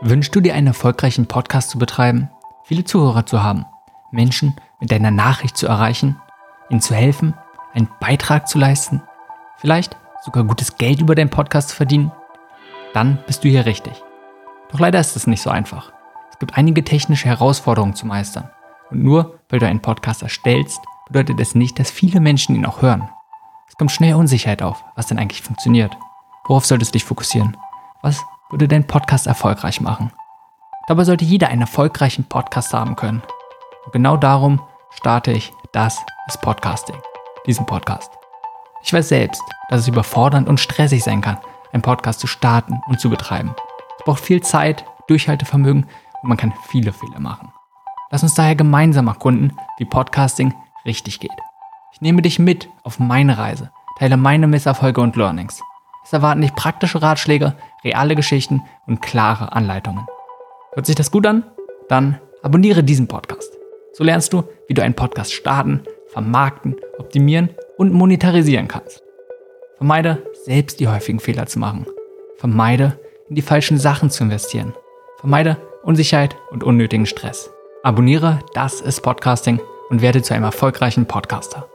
Wünschst du dir einen erfolgreichen Podcast zu betreiben, viele Zuhörer zu haben, Menschen mit deiner Nachricht zu erreichen, ihnen zu helfen, einen Beitrag zu leisten, vielleicht sogar gutes Geld über deinen Podcast zu verdienen? Dann bist du hier richtig. Doch leider ist es nicht so einfach. Es gibt einige technische Herausforderungen zu meistern. Und nur weil du einen Podcast erstellst, bedeutet es nicht, dass viele Menschen ihn auch hören. Es kommt schnell Unsicherheit auf, was denn eigentlich funktioniert. Worauf solltest du dich fokussieren? Was würde dein Podcast erfolgreich machen? Dabei sollte jeder einen erfolgreichen Podcast haben können. Und genau darum starte ich Das ist Podcasting, diesen Podcast. Ich weiß selbst, dass es überfordernd und stressig sein kann, einen Podcast zu starten und zu betreiben. Es braucht viel Zeit, Durchhaltevermögen und man kann viele Fehler machen. Lass uns daher gemeinsam erkunden, wie Podcasting richtig geht. Ich nehme dich mit auf meine Reise, teile meine Misserfolge und Learnings. Es erwarten dich praktische Ratschläge, reale Geschichten und klare Anleitungen. Hört sich das gut an? Dann abonniere diesen Podcast. So lernst du, wie du einen Podcast starten, vermarkten, optimieren und monetarisieren kannst. Vermeide selbst die häufigen Fehler zu machen. Vermeide in die falschen Sachen zu investieren. Vermeide Unsicherheit und unnötigen Stress. Abonniere Das ist Podcasting und werde zu einem erfolgreichen Podcaster.